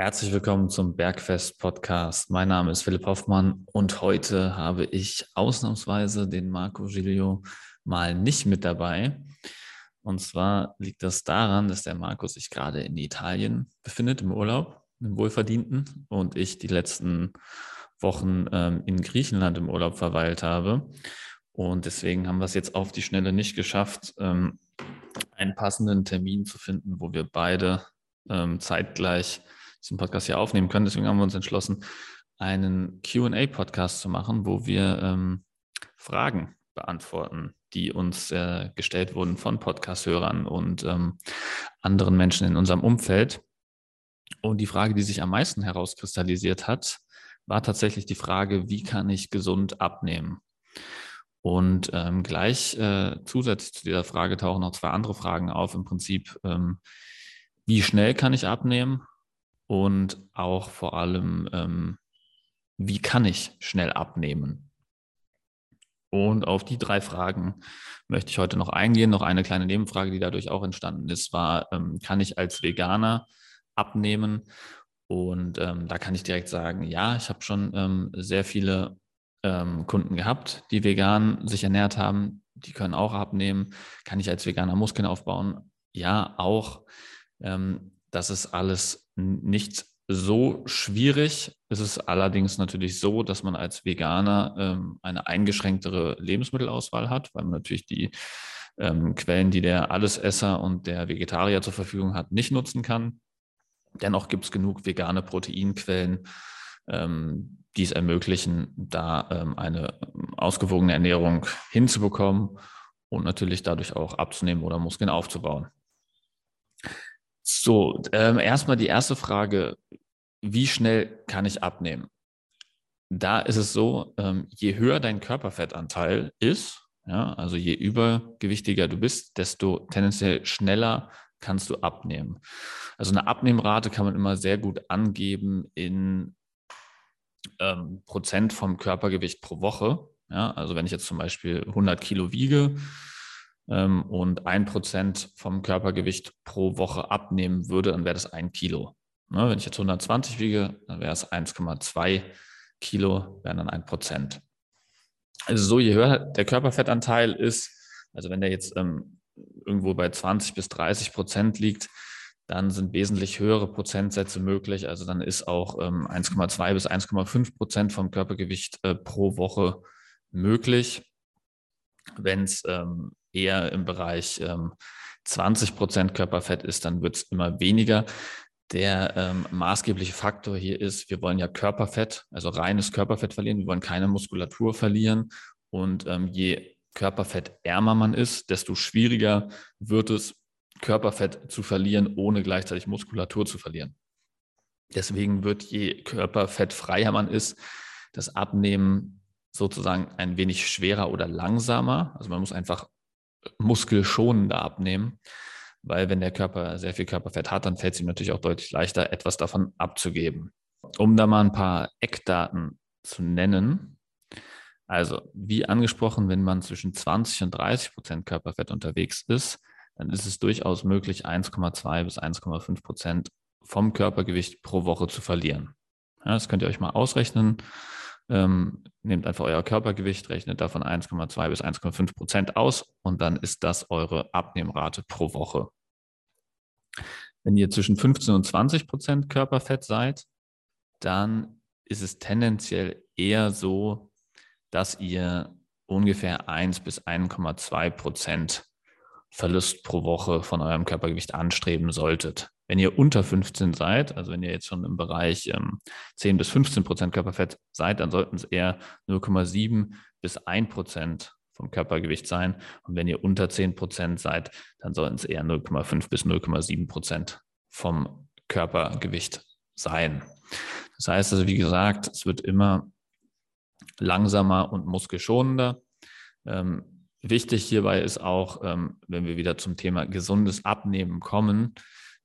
Herzlich willkommen zum Bergfest Podcast. Mein Name ist Philipp Hoffmann und heute habe ich ausnahmsweise den Marco Giglio mal nicht mit dabei. Und zwar liegt das daran, dass der Marco sich gerade in Italien befindet, im Urlaub, im Wohlverdienten, und ich die letzten Wochen ähm, in Griechenland im Urlaub verweilt habe. Und deswegen haben wir es jetzt auf die Schnelle nicht geschafft, ähm, einen passenden Termin zu finden, wo wir beide ähm, zeitgleich diesen Podcast hier aufnehmen können. Deswegen haben wir uns entschlossen, einen QA-Podcast zu machen, wo wir ähm, Fragen beantworten, die uns äh, gestellt wurden von Podcast-Hörern und ähm, anderen Menschen in unserem Umfeld. Und die Frage, die sich am meisten herauskristallisiert hat, war tatsächlich die Frage, wie kann ich gesund abnehmen? Und ähm, gleich äh, zusätzlich zu dieser Frage tauchen noch zwei andere Fragen auf. Im Prinzip, ähm, wie schnell kann ich abnehmen und auch vor allem, ähm, wie kann ich schnell abnehmen? Und auf die drei Fragen möchte ich heute noch eingehen. Noch eine kleine Nebenfrage, die dadurch auch entstanden ist, war, ähm, kann ich als Veganer abnehmen? Und ähm, da kann ich direkt sagen, ja, ich habe schon ähm, sehr viele ähm, Kunden gehabt, die vegan sich ernährt haben. Die können auch abnehmen. Kann ich als Veganer Muskeln aufbauen? Ja, auch. Ähm, das ist alles nicht so schwierig. Es ist allerdings natürlich so, dass man als Veganer ähm, eine eingeschränktere Lebensmittelauswahl hat, weil man natürlich die ähm, Quellen, die der Allesesser und der Vegetarier zur Verfügung hat, nicht nutzen kann. Dennoch gibt es genug vegane Proteinquellen, ähm, die es ermöglichen, da ähm, eine ausgewogene Ernährung hinzubekommen und natürlich dadurch auch abzunehmen oder Muskeln aufzubauen. So, ähm, erstmal die erste Frage, wie schnell kann ich abnehmen? Da ist es so, ähm, je höher dein Körperfettanteil ist, ja, also je übergewichtiger du bist, desto tendenziell schneller kannst du abnehmen. Also eine Abnehmrate kann man immer sehr gut angeben in ähm, Prozent vom Körpergewicht pro Woche. Ja, also wenn ich jetzt zum Beispiel 100 Kilo wiege, ähm, und ein Prozent vom Körpergewicht pro Woche abnehmen würde, dann wäre das ein Kilo. Ne, wenn ich jetzt 120 wiege, dann wäre es 1,2 Kilo, wären dann ein Prozent. Also so, je höher der Körperfettanteil ist, also wenn der jetzt ähm, irgendwo bei 20 bis 30 Prozent liegt, dann sind wesentlich höhere Prozentsätze möglich. Also dann ist auch ähm, 1,2 bis 1,5 Prozent vom Körpergewicht äh, pro Woche möglich. Wenn es ähm, eher im Bereich ähm, 20 Prozent Körperfett ist, dann wird es immer weniger. Der ähm, maßgebliche Faktor hier ist, wir wollen ja Körperfett, also reines Körperfett verlieren. Wir wollen keine Muskulatur verlieren. Und ähm, je körperfettärmer man ist, desto schwieriger wird es, Körperfett zu verlieren, ohne gleichzeitig Muskulatur zu verlieren. Deswegen wird je körperfettfreier man ist, das Abnehmen sozusagen ein wenig schwerer oder langsamer. Also man muss einfach muskelschonender abnehmen, weil wenn der Körper sehr viel Körperfett hat, dann fällt es ihm natürlich auch deutlich leichter, etwas davon abzugeben. Um da mal ein paar Eckdaten zu nennen. Also, wie angesprochen, wenn man zwischen 20 und 30 Prozent Körperfett unterwegs ist, dann ist es durchaus möglich, 1,2 bis 1,5 Prozent vom Körpergewicht pro Woche zu verlieren. Ja, das könnt ihr euch mal ausrechnen. Ähm, nehmt einfach euer Körpergewicht, rechnet davon 1,2 bis 1,5 Prozent aus und dann ist das eure Abnehmrate pro Woche. Wenn ihr zwischen 15 und 20 Prozent Körperfett seid, dann ist es tendenziell eher so, dass ihr ungefähr 1 bis 1,2 Prozent Verlust pro Woche von eurem Körpergewicht anstreben solltet. Wenn ihr unter 15 seid, also wenn ihr jetzt schon im Bereich ähm, 10 bis 15 Prozent Körperfett seid, dann sollten es eher 0,7 bis 1 Prozent vom Körpergewicht sein. Und wenn ihr unter 10 Prozent seid, dann sollten es eher 0,5 bis 0,7 Prozent vom Körpergewicht sein. Das heißt also, wie gesagt, es wird immer langsamer und muskelschonender. Ähm, wichtig hierbei ist auch, ähm, wenn wir wieder zum Thema gesundes Abnehmen kommen,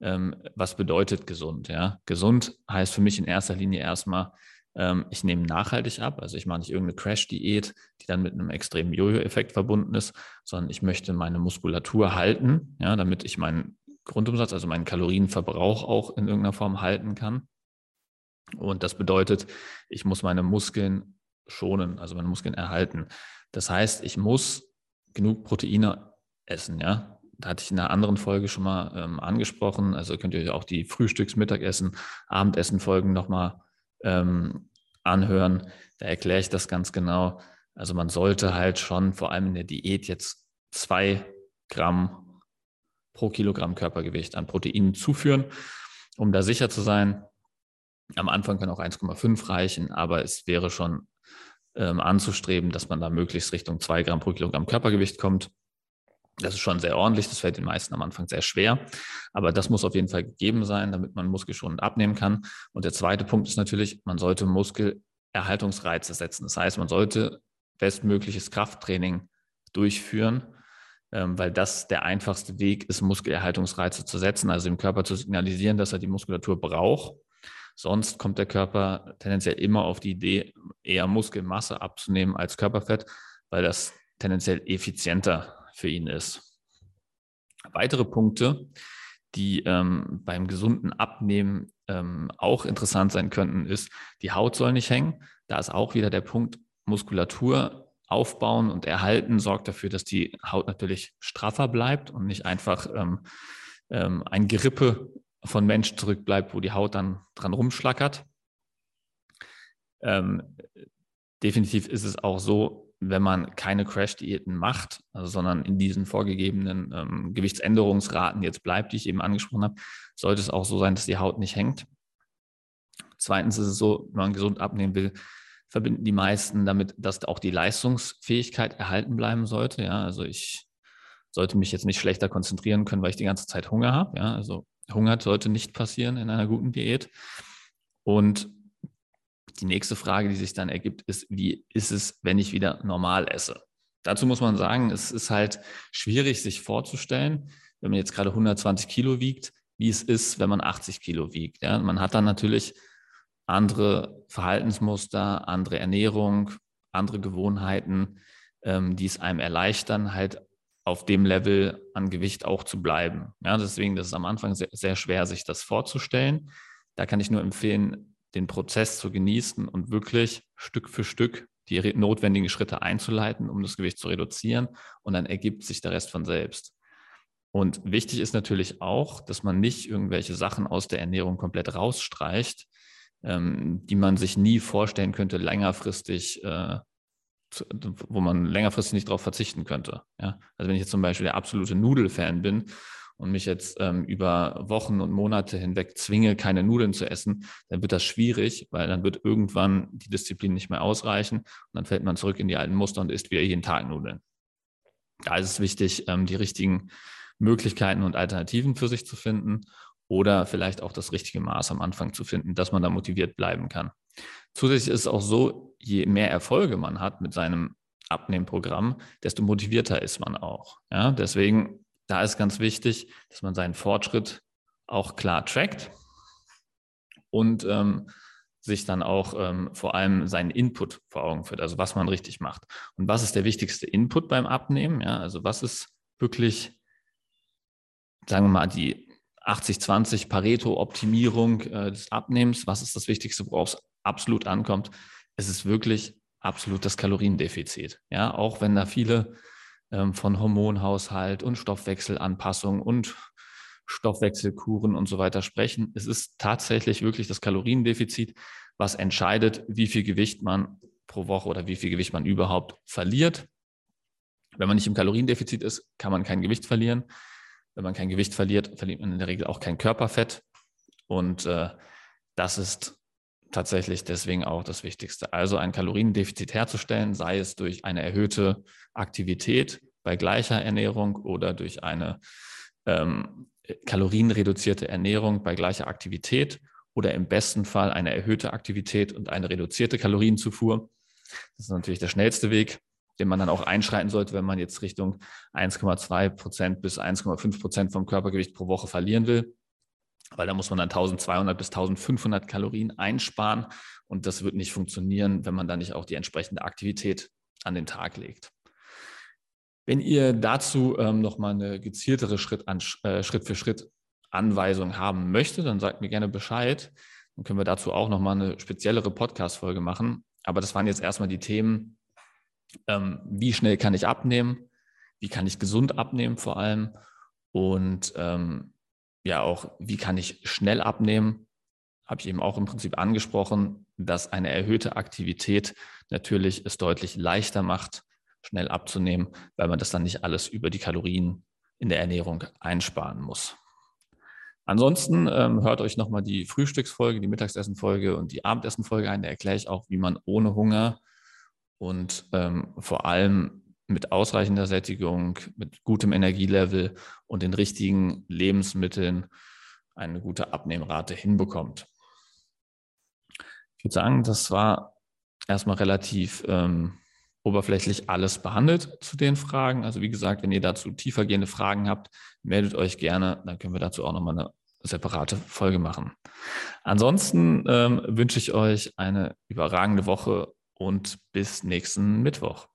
ähm, was bedeutet gesund? Ja? Gesund heißt für mich in erster Linie erstmal, ähm, ich nehme nachhaltig ab, also ich mache nicht irgendeine Crash-Diät, die dann mit einem extremen Jojo-Effekt verbunden ist, sondern ich möchte meine Muskulatur halten, ja, damit ich meinen Grundumsatz, also meinen Kalorienverbrauch auch in irgendeiner Form halten kann. Und das bedeutet, ich muss meine Muskeln schonen, also meine Muskeln erhalten. Das heißt, ich muss genug Proteine essen, ja. Da hatte ich in einer anderen Folge schon mal ähm, angesprochen. Also könnt ihr euch auch die Frühstücks-, Mittagessen-, Abendessen-Folgen nochmal ähm, anhören. Da erkläre ich das ganz genau. Also man sollte halt schon vor allem in der Diät jetzt zwei Gramm pro Kilogramm Körpergewicht an Proteinen zuführen, um da sicher zu sein. Am Anfang kann auch 1,5 reichen, aber es wäre schon ähm, anzustreben, dass man da möglichst Richtung zwei Gramm pro Kilogramm Körpergewicht kommt. Das ist schon sehr ordentlich, das fällt den meisten am Anfang sehr schwer, aber das muss auf jeden Fall gegeben sein, damit man muskelschonend abnehmen kann. Und der zweite Punkt ist natürlich, man sollte Muskelerhaltungsreize setzen. Das heißt, man sollte bestmögliches Krafttraining durchführen, ähm, weil das der einfachste Weg ist, Muskelerhaltungsreize zu setzen, also dem Körper zu signalisieren, dass er die Muskulatur braucht. Sonst kommt der Körper tendenziell immer auf die Idee, eher Muskelmasse abzunehmen als Körperfett, weil das tendenziell effizienter für ihn ist. Weitere Punkte, die ähm, beim gesunden Abnehmen ähm, auch interessant sein könnten, ist, die Haut soll nicht hängen. Da ist auch wieder der Punkt, Muskulatur aufbauen und erhalten sorgt dafür, dass die Haut natürlich straffer bleibt und nicht einfach ähm, ähm, ein Gerippe von Mensch zurückbleibt, wo die Haut dann dran rumschlackert. Ähm, definitiv ist es auch so, wenn man keine Crash-Diäten macht, also, sondern in diesen vorgegebenen ähm, Gewichtsänderungsraten jetzt bleibt, die ich eben angesprochen habe, sollte es auch so sein, dass die Haut nicht hängt. Zweitens ist es so, wenn man gesund abnehmen will, verbinden die meisten damit, dass auch die Leistungsfähigkeit erhalten bleiben sollte. Ja, also ich sollte mich jetzt nicht schlechter konzentrieren können, weil ich die ganze Zeit Hunger habe. Ja, also Hunger sollte nicht passieren in einer guten Diät. Und die nächste Frage, die sich dann ergibt, ist, wie ist es, wenn ich wieder normal esse? Dazu muss man sagen, es ist halt schwierig, sich vorzustellen, wenn man jetzt gerade 120 Kilo wiegt, wie es ist, wenn man 80 Kilo wiegt. Ja, man hat dann natürlich andere Verhaltensmuster, andere Ernährung, andere Gewohnheiten, ähm, die es einem erleichtern, halt auf dem Level an Gewicht auch zu bleiben. Ja, deswegen das ist am Anfang sehr, sehr schwer, sich das vorzustellen. Da kann ich nur empfehlen, den Prozess zu genießen und wirklich Stück für Stück die notwendigen Schritte einzuleiten, um das Gewicht zu reduzieren. Und dann ergibt sich der Rest von selbst. Und wichtig ist natürlich auch, dass man nicht irgendwelche Sachen aus der Ernährung komplett rausstreicht, ähm, die man sich nie vorstellen könnte, längerfristig, äh, zu, wo man längerfristig nicht darauf verzichten könnte. Ja? Also wenn ich jetzt zum Beispiel der absolute Nudelfan bin und mich jetzt ähm, über Wochen und Monate hinweg zwinge, keine Nudeln zu essen, dann wird das schwierig, weil dann wird irgendwann die Disziplin nicht mehr ausreichen und dann fällt man zurück in die alten Muster und isst wieder jeden Tag Nudeln. Da ist es wichtig, ähm, die richtigen Möglichkeiten und Alternativen für sich zu finden oder vielleicht auch das richtige Maß am Anfang zu finden, dass man da motiviert bleiben kann. Zusätzlich ist es auch so, je mehr Erfolge man hat mit seinem Abnehmprogramm, desto motivierter ist man auch. Ja, deswegen, da ist ganz wichtig, dass man seinen Fortschritt auch klar trackt und ähm, sich dann auch ähm, vor allem seinen Input vor Augen führt, also was man richtig macht. Und was ist der wichtigste Input beim Abnehmen? Ja, also was ist wirklich, sagen wir mal, die 80-20 Pareto-Optimierung äh, des Abnehmens. Was ist das Wichtigste, worauf es absolut ankommt? Es ist wirklich absolut das Kaloriendefizit. Ja, auch wenn da viele von Hormonhaushalt und Stoffwechselanpassung und Stoffwechselkuren und so weiter sprechen. Es ist tatsächlich wirklich das Kaloriendefizit, was entscheidet, wie viel Gewicht man pro Woche oder wie viel Gewicht man überhaupt verliert. Wenn man nicht im Kaloriendefizit ist, kann man kein Gewicht verlieren. Wenn man kein Gewicht verliert, verliert man in der Regel auch kein Körperfett. Und äh, das ist tatsächlich deswegen auch das Wichtigste. Also ein Kaloriendefizit herzustellen, sei es durch eine erhöhte Aktivität bei gleicher Ernährung oder durch eine ähm, kalorienreduzierte Ernährung bei gleicher Aktivität oder im besten Fall eine erhöhte Aktivität und eine reduzierte Kalorienzufuhr. Das ist natürlich der schnellste Weg den man dann auch einschreiten sollte, wenn man jetzt Richtung 1,2 Prozent bis 1,5 Prozent vom Körpergewicht pro Woche verlieren will. Weil da muss man dann 1200 bis 1500 Kalorien einsparen und das wird nicht funktionieren, wenn man dann nicht auch die entsprechende Aktivität an den Tag legt. Wenn ihr dazu ähm, nochmal eine gezieltere Schritt, an, äh, Schritt für Schritt Anweisung haben möchtet, dann sagt mir gerne Bescheid. Dann können wir dazu auch nochmal eine speziellere Podcast-Folge machen. Aber das waren jetzt erstmal die Themen, ähm, wie schnell kann ich abnehmen, wie kann ich gesund abnehmen vor allem und ähm, ja auch, wie kann ich schnell abnehmen, habe ich eben auch im Prinzip angesprochen, dass eine erhöhte Aktivität natürlich es deutlich leichter macht, schnell abzunehmen, weil man das dann nicht alles über die Kalorien in der Ernährung einsparen muss. Ansonsten ähm, hört euch nochmal die Frühstücksfolge, die Mittagsessenfolge und die Abendessenfolge ein. Da erkläre ich auch, wie man ohne Hunger und ähm, vor allem mit ausreichender Sättigung, mit gutem Energielevel und den richtigen Lebensmitteln eine gute Abnehmrate hinbekommt. Ich würde sagen, das war erstmal relativ ähm, oberflächlich alles behandelt zu den Fragen. Also wie gesagt, wenn ihr dazu tiefergehende Fragen habt, meldet euch gerne. Dann können wir dazu auch nochmal eine separate Folge machen. Ansonsten ähm, wünsche ich euch eine überragende Woche und bis nächsten Mittwoch.